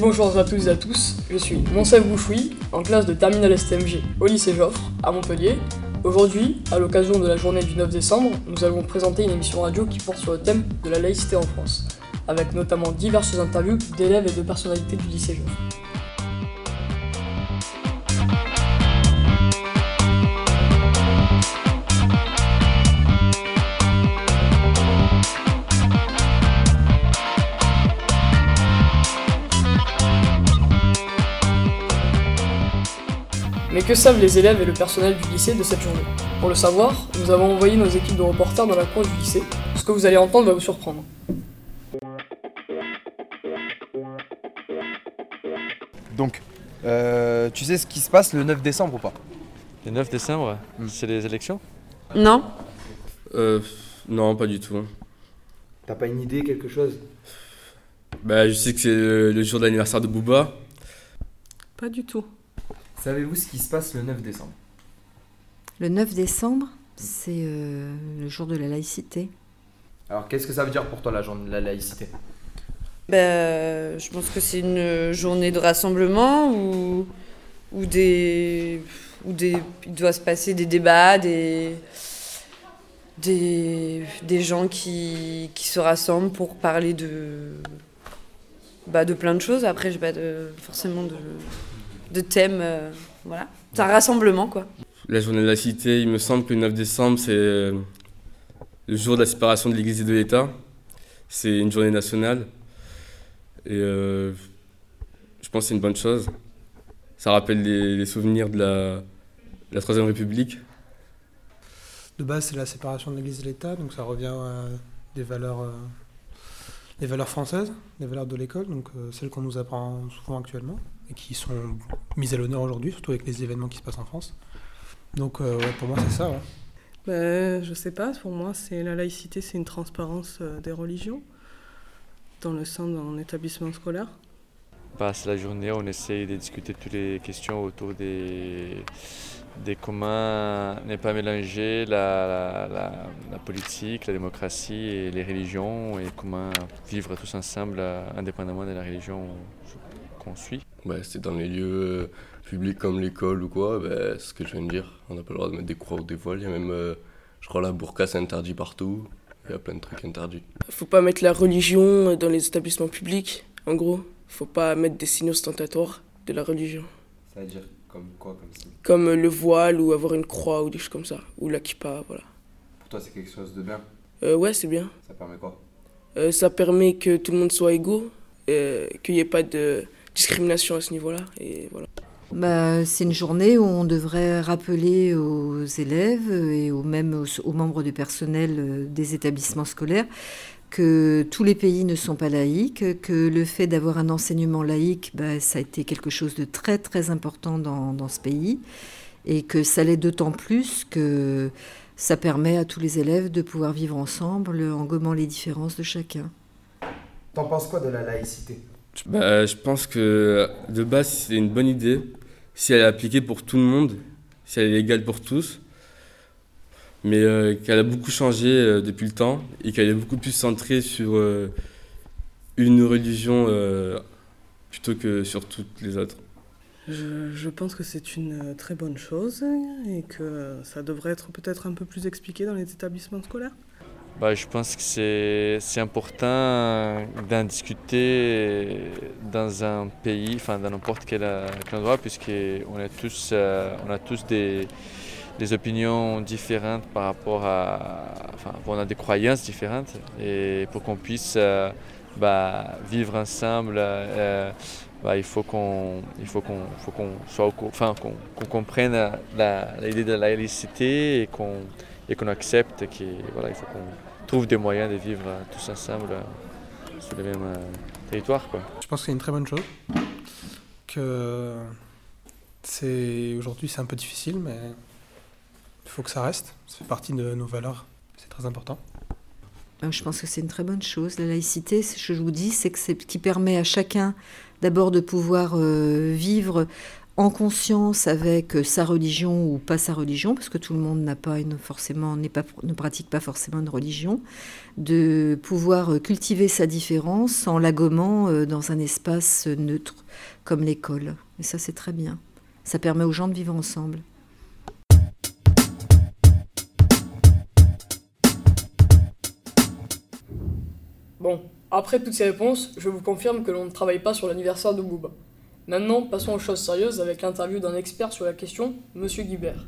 Bonjour à toutes et à tous, je suis Monsef Bouchoui, en classe de Terminal STMG au lycée Joffre, à Montpellier. Aujourd'hui, à l'occasion de la journée du 9 décembre, nous allons présenter une émission radio qui porte sur le thème de la laïcité en France, avec notamment diverses interviews d'élèves et de personnalités du lycée Joffre. Que savent les élèves et le personnel du lycée de cette journée? Pour le savoir, nous avons envoyé nos équipes de reporters dans la cour du lycée. Ce que vous allez entendre va vous surprendre. Donc, euh, tu sais ce qui se passe le 9 décembre ou pas? Le 9 décembre, Mm. c'est les élections? Non Euh, non, pas du tout. T'as pas une idée, quelque chose? Bah, je sais que c'est le, le jour de l'anniversaire de Booba. Pas du tout. Savez-vous ce qui se passe le 9 décembre Le 9 décembre, c'est euh, le jour de la laïcité. Alors, qu'est-ce que ça veut dire pour toi la journée de la laïcité? Ben, je pense que c'est une journée de rassemblement où, où, des, où des, il doit se passer des débats, des, des, des gens qui, qui se rassemblent pour parler de, bah, de plein de choses. Après, j'ai pas de, forcément de, de thème. euh, voilà. C'est un rassemblement, quoi. La journée de la cité, il me semble que le 9 décembre, c'est euh, le jour de la séparation de l'Église et de l'État. C'est une journée nationale. Et euh, je pense que c'est une bonne chose. Ça rappelle les, les souvenirs de la, la Troisième République. De base, c'est la séparation de l'Église et l'État, donc ça revient à des valeurs, euh, des valeurs françaises, des valeurs de l'école, donc euh, celles qu'on nous apprend souvent actuellement et qui sont mises à l'honneur aujourd'hui, surtout avec les événements qui se passent en France. Donc euh, ouais, pour moi, c'est ça. ouais. Ben, je sais pas, pour moi, c'est la laïcité, c'est une transparence euh, des religions dans le sein d'un établissement scolaire. bah, C'est la journée où on essaye de discuter toutes les questions autour des, des comment ne pas mélanger la, la, la- la politique, la démocratie et les religions et comment vivre tous ensemble euh, indépendamment de la religion qu'on suit. Ouais, c'est dans les lieux euh, publics comme l'école ou quoi, c'est ce que je viens de dire. On n'a pas le droit de mettre des croix ou des voiles. Il y a même, euh, je crois, la burqa, c'est interdit partout. Il y a plein de trucs interdits. Faut pas mettre la religion dans les établissements publics, en gros. Faut pas mettre des signes ostentatoires de la religion. Ça veut dire comme quoi comme ça Comme le voile ou avoir une croix ou des choses comme ça. Ou la kippa, voilà. Pour toi, c'est quelque chose de bien? Euh, ouais, c'est bien. Ça permet quoi? Euh, ça permet que tout le monde soit égaux, euh, qu'il n'y ait pas de discrimination à ce niveau-là. Et voilà. Bah, c'est une journée où on devrait rappeler aux élèves et aux, même aux, aux membres du personnel euh, des établissements scolaires que tous les pays ne sont pas laïques, que le fait d'avoir un enseignement laïque, bah, ça a été quelque chose de très très important dans, dans ce pays, et que ça l'est d'autant plus que ça permet à tous les élèves de pouvoir vivre ensemble en gommant les différences de chacun. T'en penses quoi de la laïcité? Bah, je pense que de base, c'est une bonne idée si elle est appliquée pour tout le monde, si elle est égale pour tous, mais euh, qu'elle a beaucoup changé euh, depuis le temps et qu'elle est beaucoup plus centrée sur euh, une religion plutôt que sur toutes les autres. Je, pense que c'est une très bonne chose et que ça devrait être peut-être un peu plus expliqué dans les établissements scolaires. Bah, je pense que c'est important d'en discuter dans un pays, enfin dans n'importe quel, euh, endroit, puisqu'on a tous, euh, a tous des, des opinions différentes par rapport à... Enfin, on a des croyances différentes. Et pour qu'on puisse euh, bah, vivre ensemble, euh, bah, il faut qu'on faut qu'on soit au enfin qu'on qu'on comprenne l'idée de la laïcité et qu'on et qu'on accepte qu'il voilà, il faut qu'on trouve des moyens de vivre euh, tous ensemble euh, sur le même euh, territoire. Quoi. Je pense que c'est une très bonne chose. Que c'est aujourd'hui c'est un peu difficile, mais il faut que ça reste. Ça fait partie de nos valeurs. C'est très important. Je pense que c'est une très bonne chose. La laïcité, ce que je vous dis, c'est que c'est ce qui permet à chacun d'abord de pouvoir euh, vivre en conscience avec sa religion ou pas sa religion, parce que tout le monde n'a pas ne pratique pas forcément une religion, de pouvoir cultiver sa différence en la gommant euh, dans un espace neutre comme l'école. Et ça, c'est très bien. Ça permet aux gens de vivre ensemble. Bon, après toutes ces réponses, je vous confirme que l'on ne travaille pas sur l'anniversaire de Booba. Maintenant, passons aux choses sérieuses avec l'interview d'un expert sur la question, Monsieur Guibert.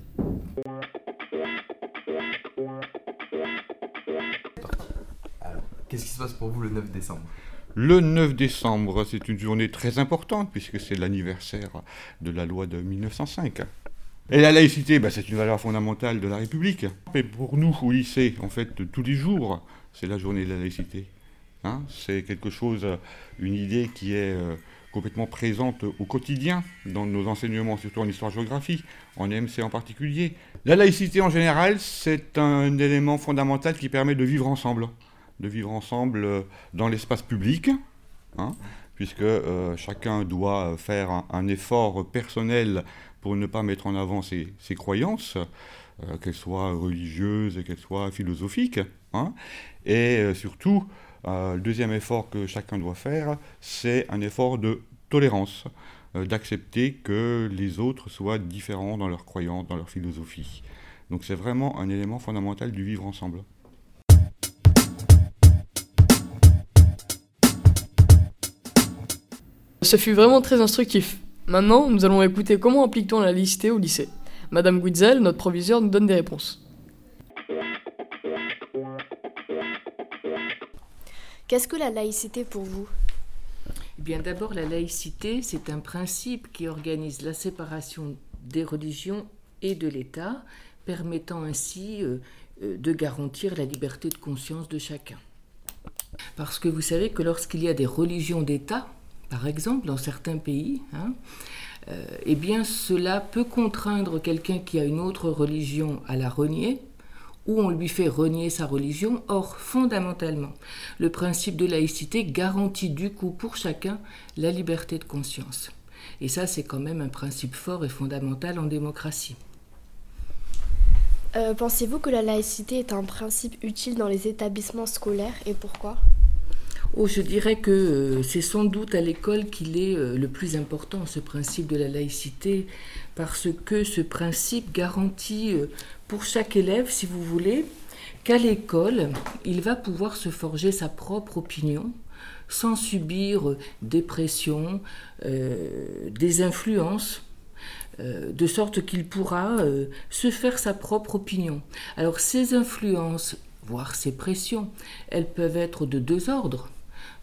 Qu'est-ce qui se passe pour vous le 9 décembre? Le 9 décembre, c'est une journée très importante puisque c'est l'anniversaire de la loi de 1905. Et la laïcité, bah, c'est une valeur fondamentale de la République. Mais pour nous, au lycée, en fait, tous les jours, c'est la journée de la laïcité. Hein. c'est quelque chose, une idée qui est euh, complètement présente au quotidien dans nos enseignements, surtout en histoire-géographie, en EMC en particulier. La laïcité en général, c'est un élément fondamental qui permet de vivre ensemble, de vivre ensemble euh, dans l'espace public, hein, puisque euh, chacun doit faire un, effort personnel pour ne pas mettre en avant ses, croyances, qu'elles soient religieuses et qu'elles soient philosophiques, hein, et surtout euh, le deuxième effort que chacun doit faire, c'est un effort de tolérance, euh, d'accepter que les autres soient différents dans leurs croyances, dans leur philosophie. Donc c'est vraiment un élément fondamental du vivre ensemble. Ce fut vraiment très instructif. Maintenant, nous allons écouter comment applique-t-on la laïcité au lycée. Madame Guitzel, notre proviseur, nous donne des réponses. Qu'est-ce que la laïcité pour vous? Eh bien, d'abord, la laïcité, c'est un principe qui organise la séparation des religions et de l'État, permettant ainsi euh, euh, de garantir la liberté de conscience de chacun. Parce que vous savez que lorsqu'il y a des religions d'État, par exemple, dans certains pays, hein, euh, eh bien, cela peut contraindre quelqu'un qui a une autre religion à la renier, où on lui fait renier sa religion. Or, fondamentalement, le principe de laïcité garantit du coup pour chacun la liberté de conscience. Et ça, c'est quand même un principe fort et fondamental en démocratie. Euh, pensez-vous que la laïcité est un principe utile dans les établissements scolaires et pourquoi? Oh, je dirais que euh, c'est sans doute à l'école qu'il est euh, le plus important, ce principe de la laïcité, parce que ce principe garantit euh, pour chaque élève, si vous voulez, qu'à l'école, il va pouvoir se forger sa propre opinion sans subir des pressions, des influences, de sorte qu'il pourra se faire sa propre opinion. Alors ces influences, voire ces pressions, elles peuvent être de deux ordres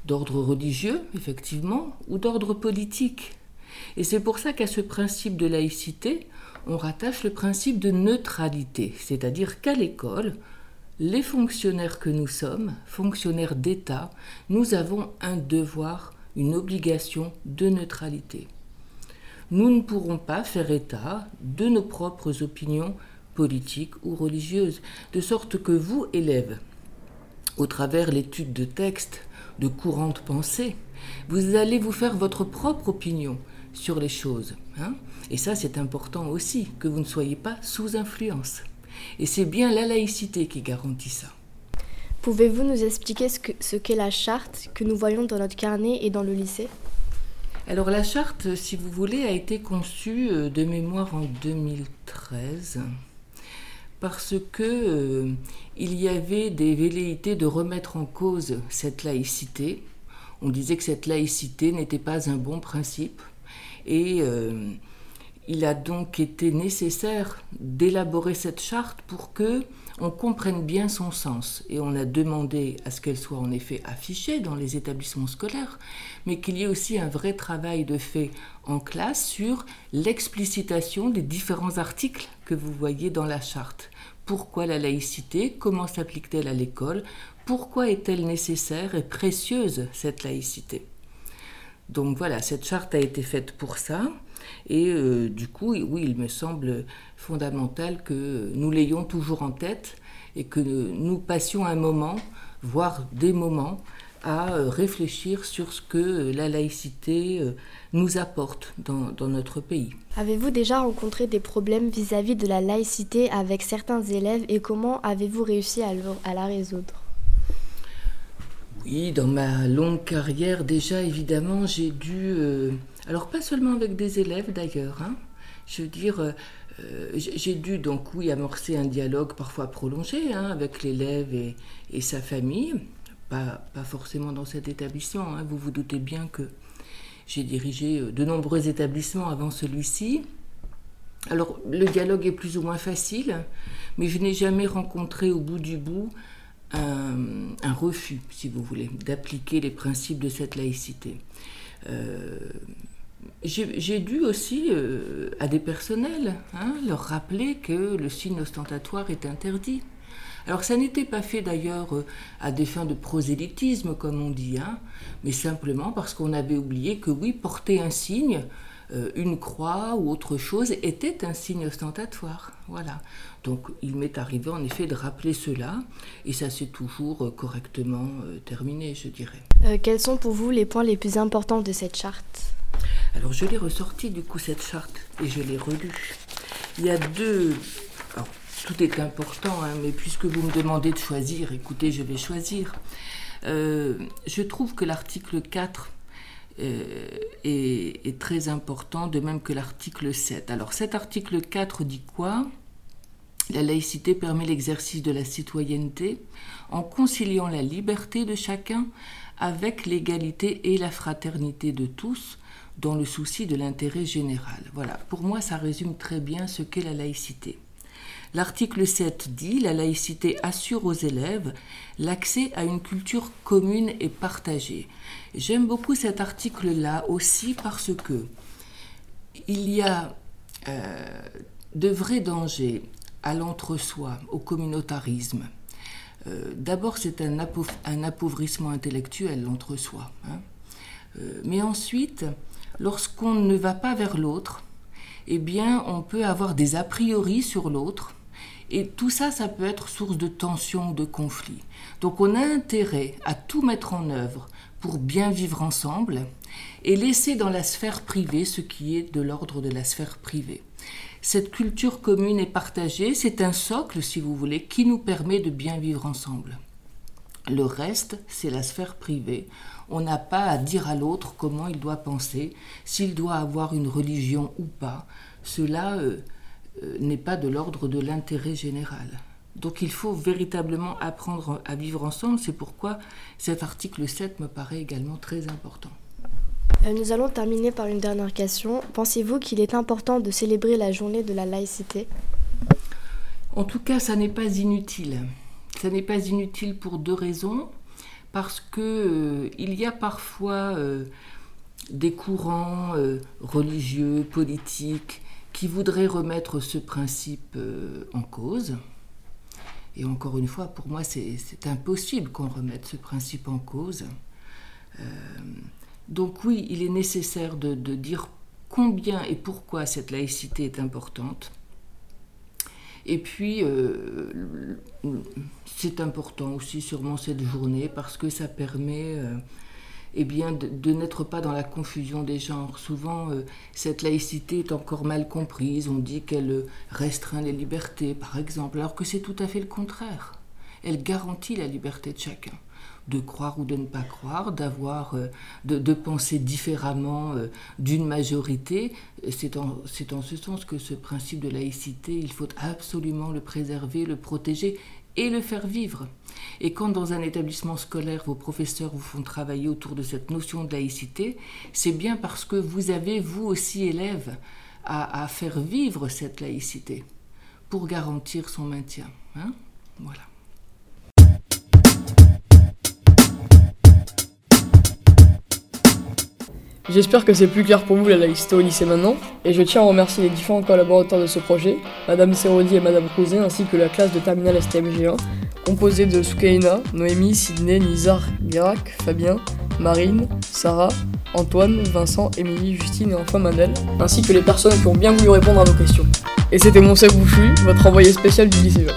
d'ordre religieux, effectivement, ou d'ordre politique. Et c'est pour ça qu'à ce principe de laïcité, on rattache le principe de neutralité, c'est-à-dire qu'à l'école, les fonctionnaires que nous sommes, fonctionnaires d'État, nous avons un devoir, une obligation de neutralité. Nous ne pourrons pas faire état de nos propres opinions politiques ou religieuses, de sorte que vous, élèves, au travers l'étude de textes, de courantes pensées, vous allez vous faire votre propre opinion sur les choses. Hein. et ça, c'est important aussi, que vous ne soyez pas sous influence. Et c'est bien la laïcité qui garantit ça. Pouvez-vous nous expliquer ce qu'est la charte que nous voyons dans notre carnet et dans le lycée? Alors la charte, si vous voulez, a été conçue euh, de mémoire en 2013 parce que euh, il y avait des velléités de remettre en cause cette laïcité. On disait que cette laïcité n'était pas un bon principe et euh, il a donc été nécessaire d'élaborer cette charte pour que on comprenne bien son sens. Et on a demandé à ce qu'elle soit en effet affichée dans les établissements scolaires, mais qu'il y ait aussi un vrai travail de fait en classe sur l'explicitation des différents articles que vous voyez dans la charte. Pourquoi la laïcité? Comment s'applique-t-elle à l'école? Pourquoi est-elle nécessaire et précieuse, cette laïcité? Donc voilà, cette charte a été faite pour ça. Et euh, du coup, oui, il me semble fondamental que nous l'ayons toujours en tête et que nous passions un moment, voire des moments, à euh, réfléchir sur ce que la laïcité euh, nous apporte dans, dans notre pays. Avez-vous déjà rencontré des problèmes vis-à-vis de la laïcité avec certains élèves et comment avez-vous réussi à, le- à la résoudre? Oui, dans ma longue carrière, déjà, évidemment, j'ai dû... euh, alors, pas seulement avec des élèves, d'ailleurs. hein. je veux dire, euh, euh, j'ai dû, donc, oui, amorcer un dialogue parfois prolongé hein, avec l'élève et, sa famille. Pas, pas forcément dans cet établissement. hein. Vous vous doutez bien que j'ai dirigé euh, de nombreux établissements avant celui-ci. Alors, le dialogue est plus ou moins facile, mais je n'ai jamais rencontré au bout du bout un, refus, si vous voulez, d'appliquer les principes de cette laïcité. J'ai dû aussi euh, à des personnels hein, leur rappeler que le signe ostentatoire est interdit. Alors ça n'était pas fait d'ailleurs euh, à des fins de prosélytisme, comme on dit, hein, mais simplement parce qu'on avait oublié que oui, porter un signe, euh, une croix ou autre chose, était un signe ostentatoire. Voilà. Donc il m'est arrivé en effet de rappeler cela, et ça s'est toujours correctement terminé, je dirais. Quels sont pour vous les points les plus importants de cette charte? Alors je l'ai ressorti du coup cette charte et je l'ai relue. Il y a deux... tout est important, hein, mais puisque vous me demandez de choisir, écoutez, je vais choisir. Euh, je trouve que l'article 4 euh, est très important, de même que l'article 7. Alors cet article 4 dit quoi? La laïcité permet l'exercice de la citoyenneté en conciliant la liberté de chacun avec l'égalité et la fraternité de tous dans le souci de l'intérêt général. Voilà, pour moi ça résume très bien ce qu'est la laïcité. L'article 7 dit La laïcité assure aux élèves l'accès à une culture commune et partagée. J'aime beaucoup cet article-là aussi parce que il y a euh, de vrais dangers à l'entre-soi, au communautarisme. Euh, D'abord, c'est un, appau- un appauvrissement intellectuel, l'entre-soi. hein. Euh, mais ensuite, lorsqu'on ne va pas vers l'autre, eh bien, on peut avoir des a priori sur l'autre. Et tout ça, ça peut être source de tension, de conflit. Donc on a intérêt à tout mettre en œuvre pour bien vivre ensemble et laisser dans la sphère privée ce qui est de l'ordre de la sphère privée. Cette culture commune et partagée, c'est un socle, si vous voulez, qui nous permet de bien vivre ensemble. Le reste, c'est la sphère privée. On n'a pas à dire à l'autre comment il doit penser, s'il doit avoir une religion ou pas. Cela euh, euh, n'est pas de l'ordre de l'intérêt général. Donc il faut véritablement apprendre à vivre ensemble. C'est pourquoi cet article 7 me paraît également très important. Euh, Nous allons terminer par une dernière question. Pensez-vous qu'il est important de célébrer la journée de la laïcité? En tout cas, ça n'est pas inutile. Ça n'est pas inutile pour deux raisons. Parce que euh, il y a parfois euh, des courants euh, religieux, politiques, qui voudraient remettre ce principe en cause. Et encore une fois, pour moi, c'est impossible qu'on remette ce principe en cause. Donc oui, il est nécessaire de dire combien et pourquoi cette laïcité est importante. Et puis, euh, c'est important aussi sûrement cette journée parce que ça permet euh, eh de n'être pas dans la confusion des genres. Souvent, euh, cette laïcité est encore mal comprise. On dit qu'elle restreint les libertés, par exemple, alors que c'est tout à fait le contraire. Elle garantit la liberté de chacun de croire ou de ne pas croire, d'avoir, euh, de, penser différemment euh, d'une majorité. C'est en, en ce sens que ce principe de laïcité, il faut absolument le préserver, le protéger et le faire vivre. Et quand dans un établissement scolaire, vos professeurs vous font travailler autour de cette notion de laïcité, c'est bien parce que vous avez, vous aussi, élèves, à, à faire vivre cette laïcité pour garantir son maintien. hein? voilà. J'espère que c'est plus clair pour vous la laïcité au lycée maintenant, et je tiens à remercier les différents collaborateurs de ce projet, Madame Serodi et Madame Crouzet, ainsi que la classe de terminale STMG1, composée de Soukaina, Noémie, Sydney, Nizar, Guirac, Fabien, Marine, Sarah, Antoine, Vincent, Émilie, Justine et enfin Manel, ainsi que les personnes qui ont bien voulu répondre à nos questions. Et c'était mon Bouchui, votre envoyé spécial du lycée.